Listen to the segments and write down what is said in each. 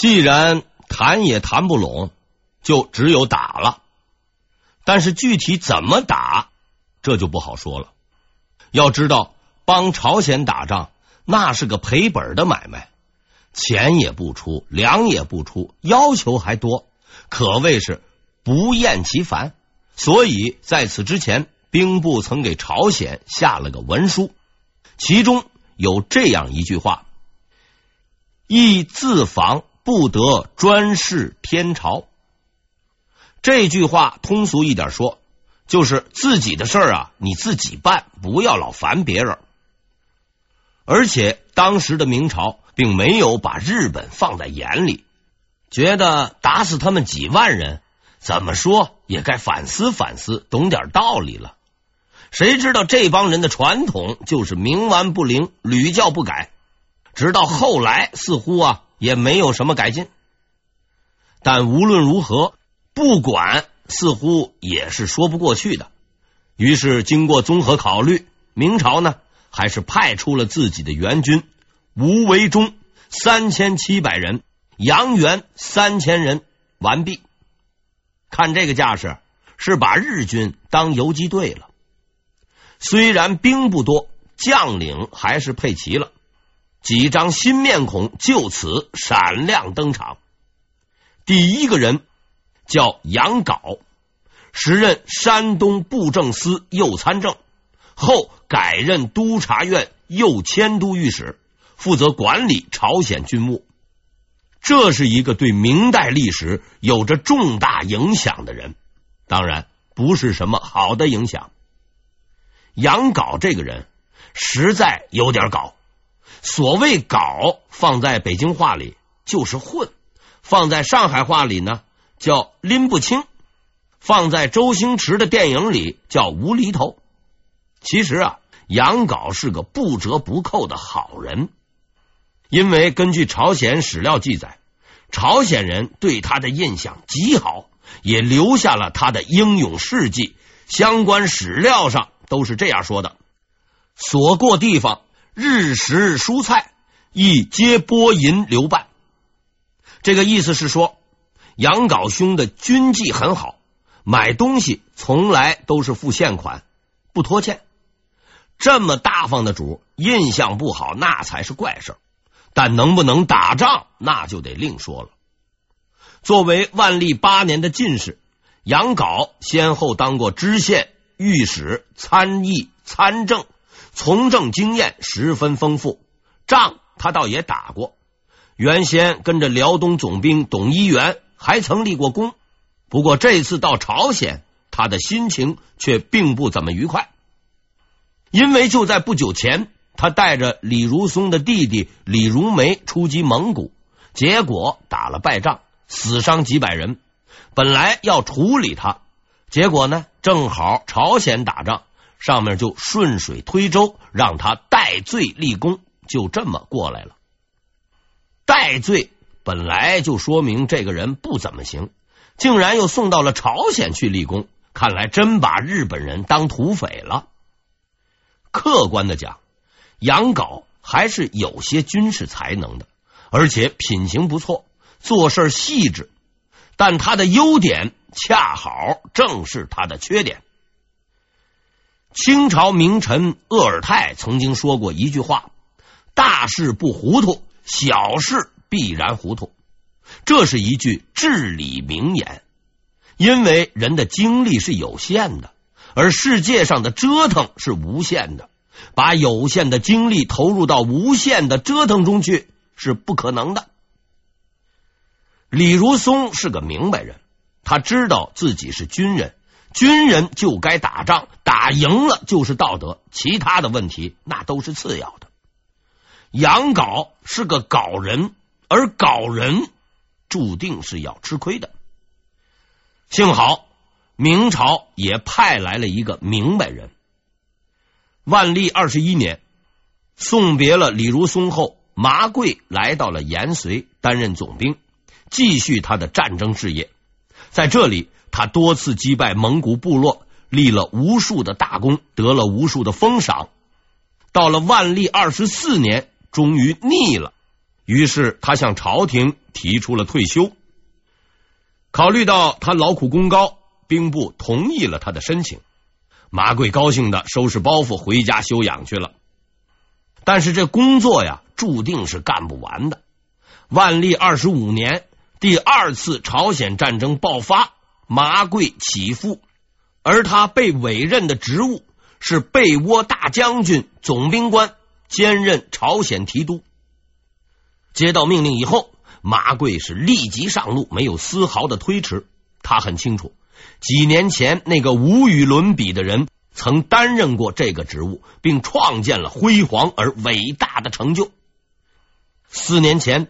既然谈也谈不拢，就只有打了。但是具体怎么打，这就不好说了。要知道，帮朝鲜打仗那是个赔本的买卖，钱也不出，粮也不出，要求还多，可谓是不厌其烦。所以在此之前，兵部曾给朝鲜下了个文书，其中有这样一句话：“亦自防。”不得专事天朝。这句话通俗一点说，就是自己的事儿啊，你自己办，不要老烦别人。而且当时的明朝并没有把日本放在眼里，觉得打死他们几万人，怎么说也该反思反思，懂点道理了。谁知道这帮人的传统就是冥顽不灵，屡教不改，直到后来似乎啊。也没有什么改进，但无论如何，不管似乎也是说不过去的。于是，经过综合考虑，明朝呢还是派出了自己的援军吴惟忠三千七百人，杨元三千人，完毕。看这个架势，是把日军当游击队了。虽然兵不多，将领还是配齐了。几张新面孔就此闪亮登场。第一个人叫杨镐，时任山东布政司右参政，后改任督察院右迁都御史，负责管理朝鲜军务。这是一个对明代历史有着重大影响的人，当然不是什么好的影响。杨镐这个人实在有点搞。所谓“搞”，放在北京话里就是混；放在上海话里呢，叫拎不清；放在周星驰的电影里叫无厘头。其实啊，杨镐是个不折不扣的好人，因为根据朝鲜史料记载，朝鲜人对他的印象极好，也留下了他的英勇事迹。相关史料上都是这样说的：所过地方。日食蔬菜亦皆拨银留办，这个意思是说，杨镐兄的军纪很好，买东西从来都是付现款，不拖欠。这么大方的主，印象不好那才是怪事。但能不能打仗，那就得另说了。作为万历八年的进士，杨镐先后当过知县、御史、参议、参政。从政经验十分丰富，仗他倒也打过。原先跟着辽东总兵董一元还曾立过功。不过这次到朝鲜，他的心情却并不怎么愉快，因为就在不久前，他带着李如松的弟弟李如梅出击蒙古，结果打了败仗，死伤几百人。本来要处理他，结果呢，正好朝鲜打仗。上面就顺水推舟，让他戴罪立功，就这么过来了。戴罪本来就说明这个人不怎么行，竟然又送到了朝鲜去立功，看来真把日本人当土匪了。客观的讲，杨镐还是有些军事才能的，而且品行不错，做事细致。但他的优点恰好正是他的缺点。清朝名臣鄂尔泰曾经说过一句话：“大事不糊涂，小事必然糊涂。”这是一句至理名言。因为人的精力是有限的，而世界上的折腾是无限的。把有限的精力投入到无限的折腾中去是不可能的。李如松是个明白人，他知道自己是军人。军人就该打仗，打赢了就是道德，其他的问题那都是次要的。杨镐是个搞人，而搞人注定是要吃亏的。幸好明朝也派来了一个明白人。万历二十一年，送别了李如松后，麻贵来到了延绥担任总兵，继续他的战争事业。在这里。他多次击败蒙古部落，立了无数的大功，得了无数的封赏。到了万历二十四年，终于腻了，于是他向朝廷提出了退休。考虑到他劳苦功高，兵部同意了他的申请。马贵高兴的收拾包袱回家休养去了。但是这工作呀，注定是干不完的。万历二十五年，第二次朝鲜战争爆发，马贵起复，而他被委任的职务是被倭大将军、总兵官，兼任朝鲜提督。接到命令以后，马贵是立即上路，没有丝毫的推迟。他很清楚，几年前那个无与伦比的人曾担任过这个职务，并创建了辉煌而伟大的成就。四年前，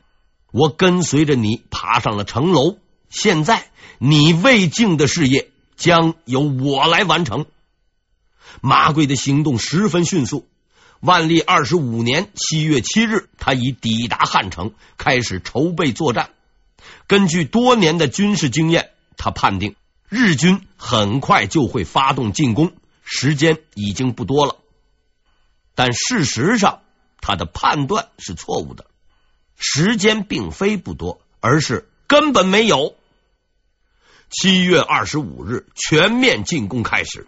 我跟随着你爬上了城楼，现在你未竟的事业将由我来完成。马贵的行动十分迅速。万历二十五年七月七日，他已抵达汉城，开始筹备作战。根据多年的军事经验，他判定日军很快就会发动进攻，时间已经不多了。但事实上，他的判断是错误的，时间并非不多，而是根本没有。七月二十五日，全面进攻开始，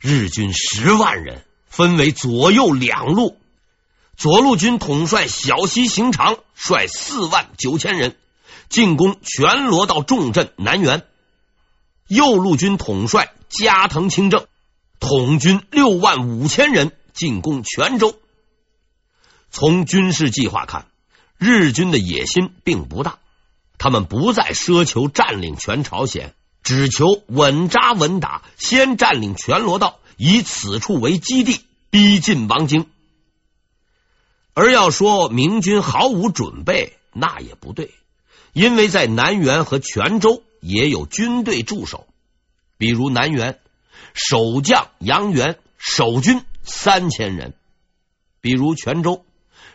日军十万人。分为左右两路，左路军统帅小西行长率四万九千人进攻全罗道重镇南园，右路军统帅加藤清正统军六万五千人进攻泉州。从军事计划看，日军的野心并不大，他们不再奢求占领全朝鲜，只求稳扎稳打，先占领全罗道。以此处为基地，逼近王京。而要说明军毫无准备，那也不对，因为在南园和泉州也有军队驻守，比如南园守将杨元守军三千人，比如泉州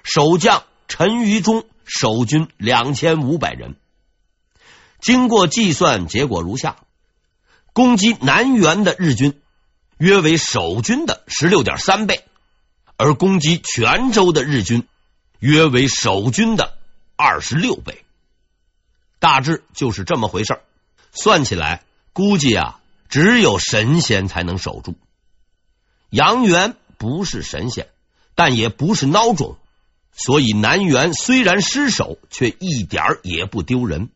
守将陈于中守军两千五百人。经过计算，结果如下：攻击南园的日军。约为守军的十六点三倍，而攻击泉州的日军约为守军的二十六倍，大致就是这么回事。算起来，估计啊，只有神仙才能守住。杨元不是神仙，但也不是孬种，所以南园虽然失守，却一点也不丢人。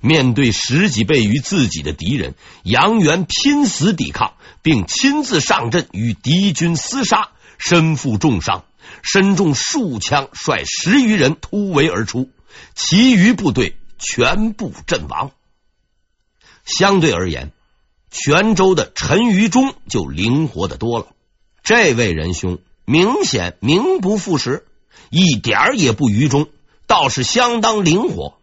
面对十几倍于自己的敌人，杨元拼死抵抗，并亲自上阵与敌军厮杀，身负重伤，身中数枪，率十余人突围而出，其余部队全部阵亡。相对而言，泉州的陈于中就灵活得多了。这位仁兄明显名不副实，一点也不愚忠，倒是相当灵活。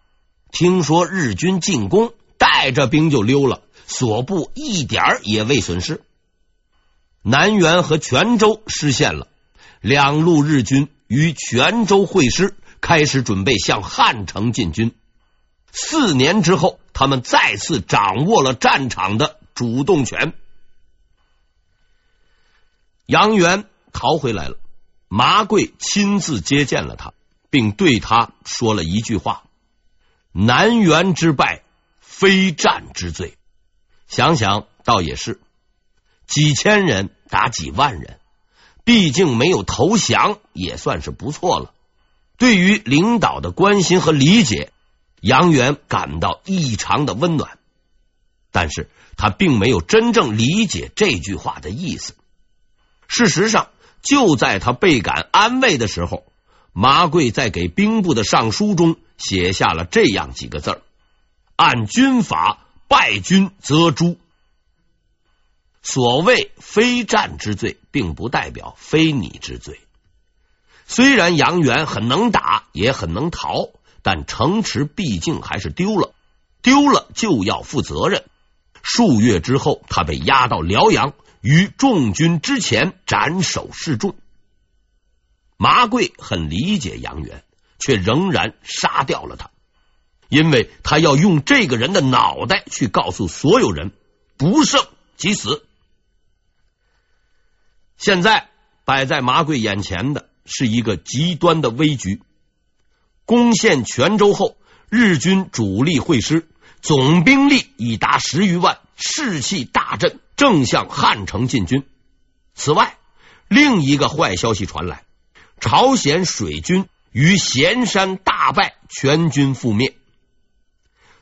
听说日军进攻，带着兵就溜了，所部一点也未损失。南园和泉州失陷了，两路日军于泉州会师，开始准备向汉城进军。四年之后，他们再次掌握了战场的主动权。杨元逃回来了，麻贵亲自接见了他，并对他说了一句话。南园之败，非战之罪。想想倒也是，几千人打几万人，毕竟没有投降，也算是不错了。对于领导的关心和理解，杨元感到异常的温暖。但是他并没有真正理解这句话的意思。事实上，就在他倍感安慰的时候，麻贵在给兵部的上书中。写下了这样几个字儿：“按军法，败军则诛。”所谓非战之罪，并不代表非你之罪。虽然杨元很能打，也很能逃，但城池毕竟还是丢了，丢了就要负责任。数月之后，他被押到辽阳，于众军之前斩首示众。麻贵很理解杨元。却仍然杀掉了他，因为他要用这个人的脑袋去告诉所有人：不胜即死。现在摆在马贵眼前的是一个极端的危局。攻陷泉州后，日军主力会师，总兵力已达十余万，士气大振，正向汉城进军。此外，另一个坏消息传来：朝鲜水军于咸山大败，全军覆灭。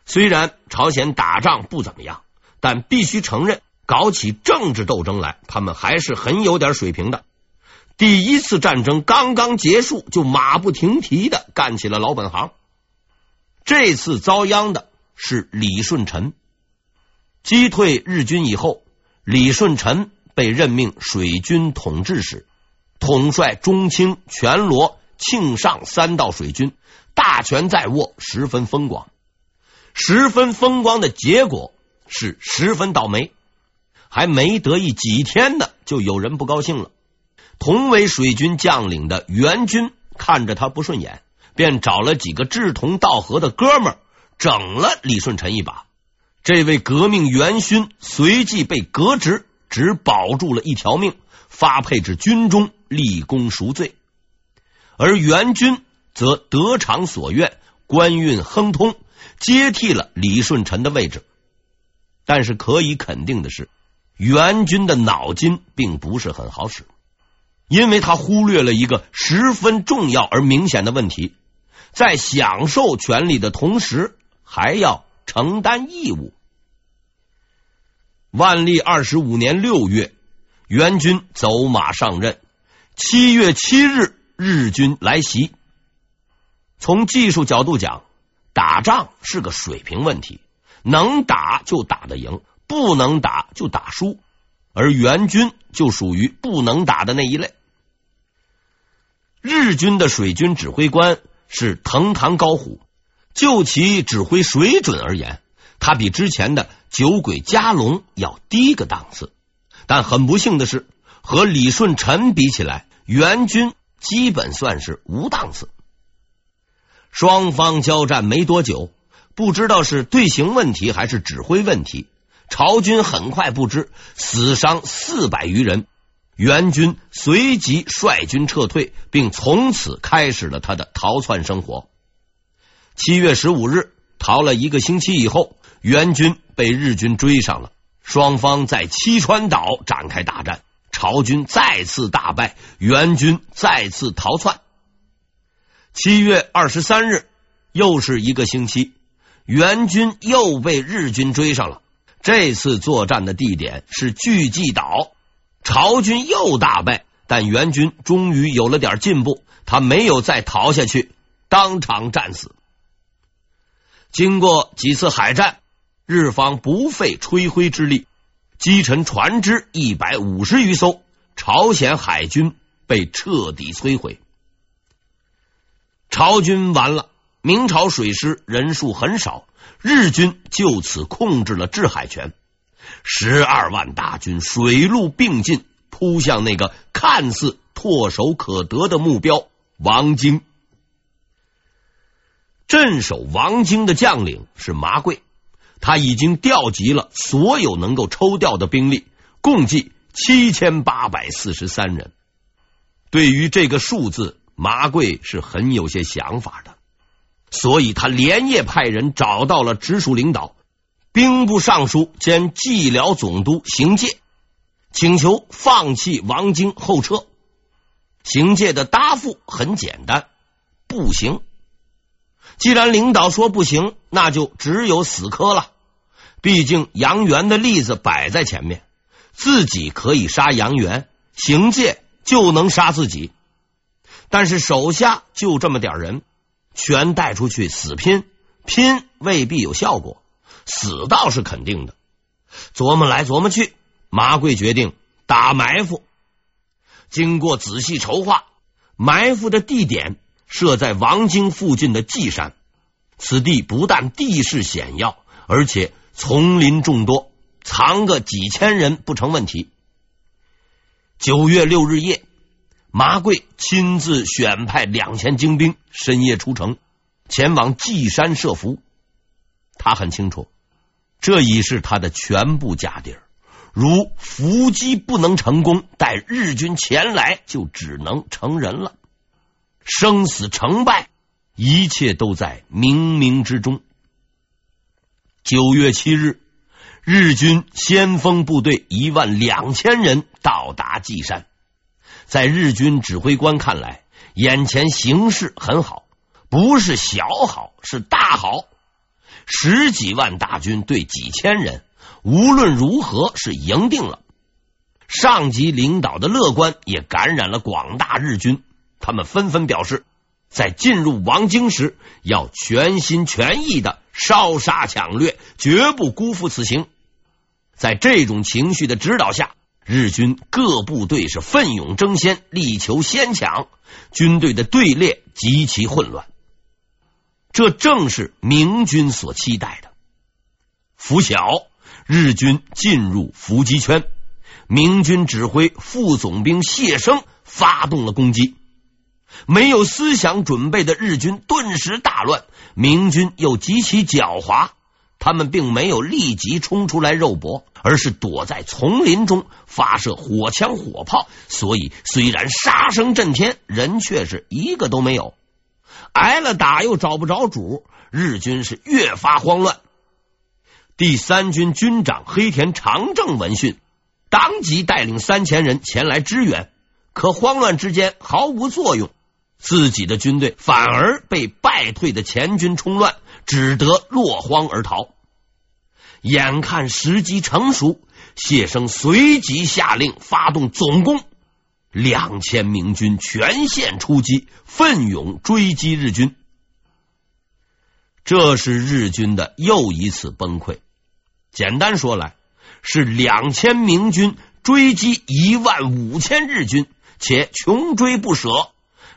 虽然朝鲜打仗不怎么样，但必须承认，搞起政治斗争来，他们还是很有点水平的。第一次战争刚刚结束，就马不停蹄的干起了老本行。这次遭殃的是李舜臣。击退日军以后，李舜臣被任命水军统制使，统帅中清、全罗、庆尚三道水军，大权在握，十分风光。十分风光的结果是十分倒霉，还没得意几天呢，就有人不高兴了。同为水军将领的袁军看着他不顺眼，便找了几个志同道合的哥们儿，整了李舜臣一把。这位革命元勋随即被革职，只保住了一条命，发配至军中立功赎罪。而袁军则得偿所愿，官运亨通，接替了李舜臣的位置。但是可以肯定的是，袁军的脑筋并不是很好使。因为他忽略了一个十分重要而明显的问题，在享受权利的同时，还要承担义务。万历二十五年六月，袁军走马上任。七月七日，日军来袭。从技术角度讲，打仗是个水平问题，能打就打得赢，不能打就打输，而援军就属于不能打的那一类。日军的水军指挥官是藤堂高虎，就其指挥水准而言，他比之前的酒鬼加龙要低个档次。但很不幸的是，和李舜臣比起来，援军基本算是无档次。双方交战没多久，不知道是队形问题还是指挥问题，朝军很快不知，死伤四百余人。袁军随即率军撤退，并从此开始了他的逃窜生活。七月十五日，逃了一个星期以后，袁军被日军追上了，双方在七川岛展开大战，朝军再次大败，援军再次逃窜。七月二十三日，又是一个星期，援军又被日军追上了，这次作战的地点是巨济岛。朝军又大败，但援军终于有了点进步。他没有再逃下去，当场战死。经过几次海战，日方不费吹灰之力击沉船只一百五十余艘，朝鲜海军被彻底摧毁。朝军完了，明朝水师人数很少，日军就此控制了制海权。十二万大军水陆并进，扑向那个看似唾手可得的目标——王京。镇守王京的将领是麻贵，他已经调集了所有能够抽调的兵力，共计七千八百四十三人。对于这个数字，麻贵是很有些想法的，所以他连夜派人找到了直属领导。兵部尚书兼蓟辽总督邢介请求放弃王京后撤，邢介的答复很简单：不行。既然领导说不行，那就只有死磕了。毕竟杨元的例子摆在前面，自己可以杀杨元，邢介就能杀自己。但是手下就这么点人，全带出去死拼，拼未必有效果。死倒是肯定的。琢磨来琢磨去，麻贵决定打埋伏。经过仔细筹划，埋伏的地点设在王京附近的稷山。此地不但地势险要，而且丛林众多，藏个几千人不成问题。九月六日夜，麻贵亲自选派两千精兵，深夜出城，前往稷山设伏。他很清楚。这已是他的全部家底儿。如伏击不能成功，待日军前来，就只能成人了。生死成败，一切都在冥冥之中。九月七日，日军先锋部队一万两千人到达稷山。在日军指挥官看来，眼前形势很好，不是小好，是大好。十几万大军对几千人，无论如何是赢定了。上级领导的乐观也感染了广大日军，他们纷纷表示，在进入王京时要全心全意的烧杀抢掠，绝不辜负此行。在这种情绪的指导下，日军各部队是奋勇争先，力求先抢，军队的队列极其混乱。这正是明军所期待的。拂晓，日军进入伏击圈，明军指挥副总兵谢生发动了攻击。没有思想准备的日军顿时大乱，明军又极其狡猾，他们并没有立即冲出来肉搏，而是躲在丛林中发射火枪火炮。所以虽然杀声震天，人却是一个都没有。挨了打又找不着主，日军是越发慌乱。第三军军长黑田长政闻讯，当即带领三千人前来支援，可慌乱之间毫无作用，自己的军队反而被败退的前军冲乱，只得落荒而逃。眼看时机成熟，谢生随即下令发动总攻。两千明军全线出击，奋勇追击日军。这是日军的又一次崩溃。简单说来，是两千明军追击一万五千日军，且穷追不舍。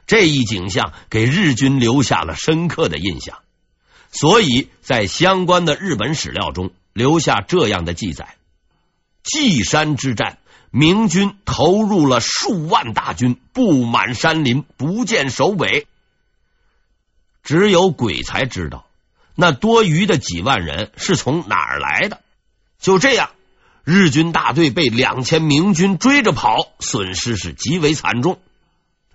这一景象给日军留下了深刻的印象，所以在相关的日本史料中留下这样的记载：稷山之战。明军投入了数万大军，布满山林，不见首尾。只有鬼才知道，那多余的几万人是从哪儿来的。就这样，日军大队被两千明军追着跑，损失是极为惨重。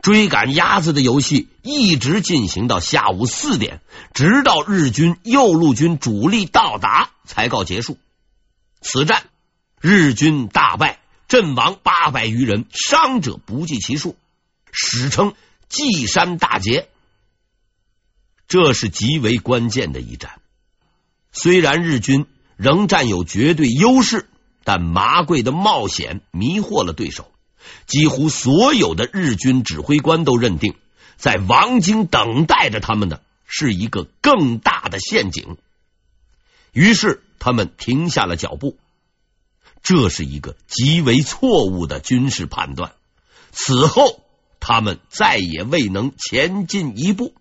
追赶鸭子的游戏一直进行到下午四点，直到日军右路军主力到达才告结束。此战，日军大败。阵亡八百余人，伤者不计其数，史称稷山大捷。这是极为关键的一战。虽然日军仍占有绝对优势，但麻贵的冒险迷惑了对手。几乎所有的日军指挥官都认定，在王京等待着他们的是一个更大的陷阱。于是，他们停下了脚步。这是一个极为错误的军事判断。此后，他们再也未能前进一步。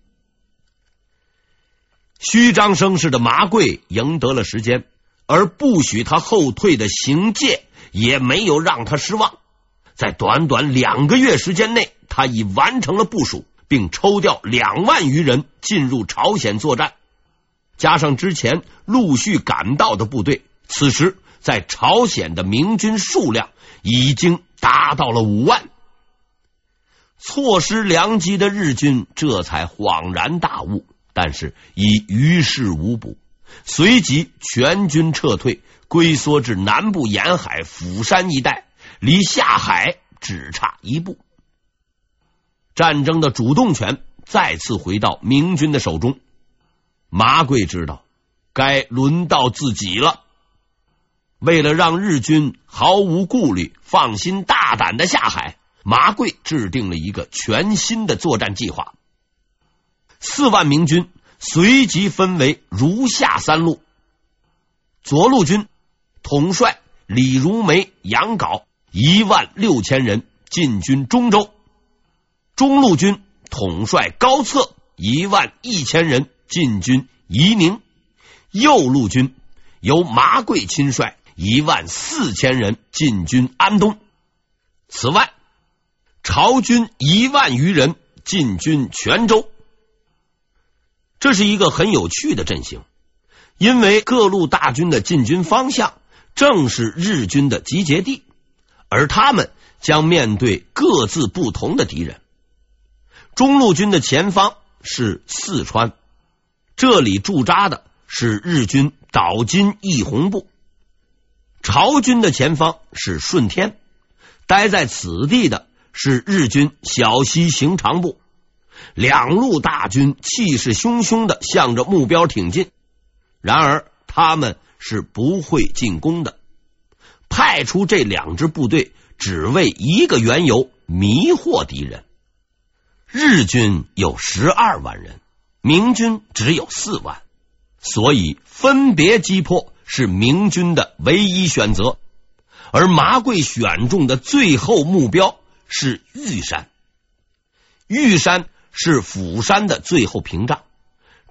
虚张声势的麻贵赢得了时间，而不许他后退的行介也没有让他失望。在短短两个月时间内，他已完成了部署，并抽调两万余人进入朝鲜作战，加上之前陆续赶到的部队，此时。在朝鲜的明军数量已经达到了五万，错失良机的日军这才恍然大悟，但是已于事无补，随即全军撤退，龟缩至南部沿海釜山一带，离下海只差一步。战争的主动权再次回到明军的手中，麻贵知道该轮到自己了。为了让日军毫无顾虑、放心大胆的下海，麻贵制定了一个全新的作战计划。四万明军随即分为如下三路：左路军统帅李如梅、杨镐一万六千人进军中州；中路军统帅高策一万一千人进军夷宁；右路军由麻贵亲率。一万四千人进军安东，此外，朝军一万余人进军泉州。这是一个很有趣的阵型，因为各路大军的进军方向正是日军的集结地，而他们将面对各自不同的敌人。中路军的前方是四川，这里驻扎的是日军岛津义弘部。朝军的前方是顺天，待在此地的是日军小西行长部。两路大军气势汹汹的向着目标挺进，然而他们是不会进攻的。派出这两支部队，只为一个缘由：迷惑敌人。日军有十二万人，明军只有四万，所以分别击破是明军的唯一选择。而麻贵选中的最后目标是玉山，玉山是釜山的最后屏障，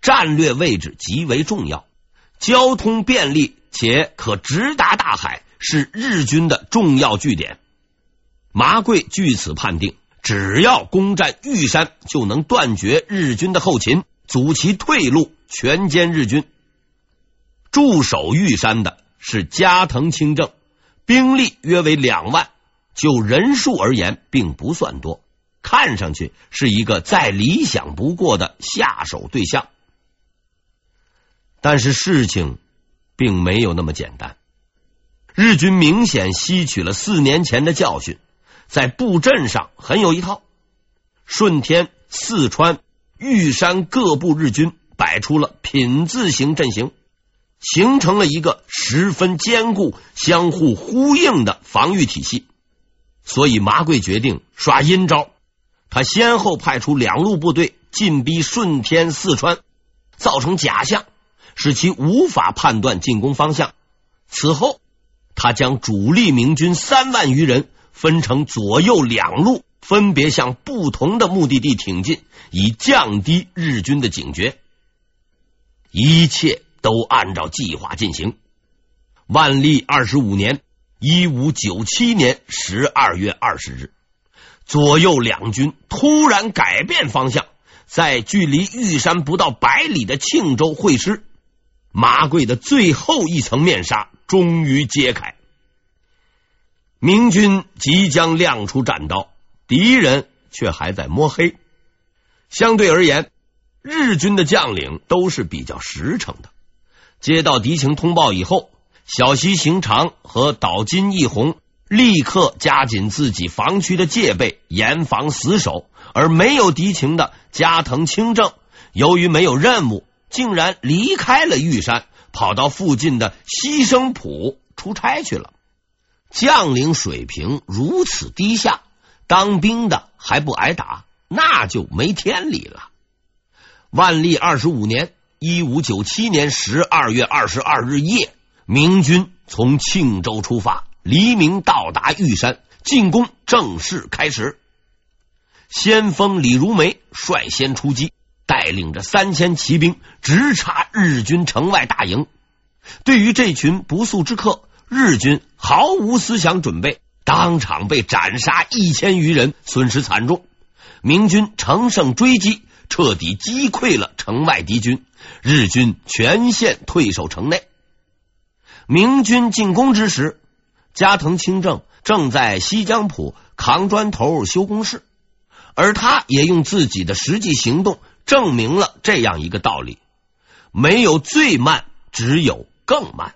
战略位置极为重要，交通便利且可直达大海，是日军的重要据点。麻贵据此判定。只要攻占玉山，就能断绝日军的后勤，阻其退路，全歼日军。驻守玉山的是加藤清正，兵力约为两万，就人数而言，并不算多，看上去是一个再理想不过的下手对象。但是事情并没有那么简单，日军明显吸取了四年前的教训。在布阵上很有一套，顺天、四川、玉山各部日军摆出了品字形阵型，形成了一个十分坚固、相互呼应的防御体系。所以麻贵决定耍阴招，他先后派出两路部队进逼顺天、四川，造成假象，使其无法判断进攻方向。此后，他将主力明军三万余人。分成左右两路，分别向不同的目的地挺进，以降低日军的警觉。一切都按照计划进行。万历二十五年（一五九七年）十二月二十日，左右两军突然改变方向，在距离玉山不到百里的庆州会师。麻贵的最后一层面纱终于揭开。明军即将亮出战刀，敌人却还在摸黑。相对而言，日军的将领都是比较实诚的。接到敌情通报以后，小西行长和岛津义弘立刻加紧自己防区的戒备，严防死守。而没有敌情的加藤清正，由于没有任务，竟然离开了玉山，跑到附近的西生浦出差去了。将领水平如此低下，当兵的还不挨打，那就没天理了。万历二十五年（一五九七年）十二月二十二日夜，明军从庆州出发，黎明到达玉山，进攻正式开始。先锋李如梅率先出击，带领着三千骑兵直插日军城外大营。对于这群不速之客，日军毫无思想准备，当场被斩杀一千余人，损失惨重。明军乘胜追击，彻底击溃了城外敌军，日军全线退守城内。明军进攻之时，加藤清正正在西江浦扛砖头修工事，而他也用自己的实际行动证明了这样一个道理：没有最慢，只有更慢。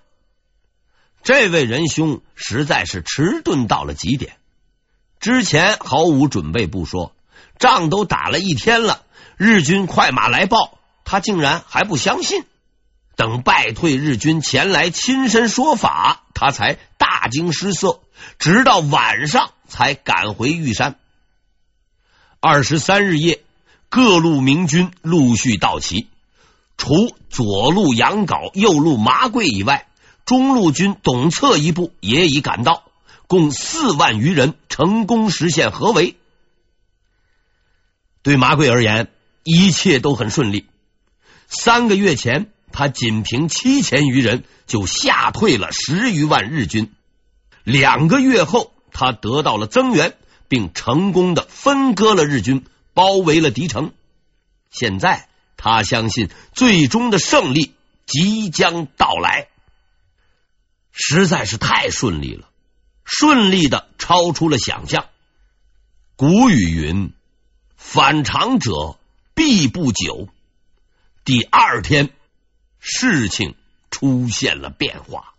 这位仁兄实在是迟钝到了极点。之前毫无准备不说，仗都打了一天了，日军快马来报，他竟然还不相信。等败退日军前来亲身说法，他才大惊失色，直到晚上才赶回玉山。二十三日夜，各路明军陆续到齐，除左路杨镐、右路麻贵以外。中路军董策一部也已赶到，共四万余人，成功实现合围。对麻贵而言，一切都很顺利。三个月前，他仅凭七千余人就吓退了十余万日军；两个月后，他得到了增援，并成功的分割了日军，包围了敌城。现在，他相信最终的胜利即将到来。实在是太顺利了，顺利的超出了想象。古语云：“反常者必不久，第二天事情出现了变化。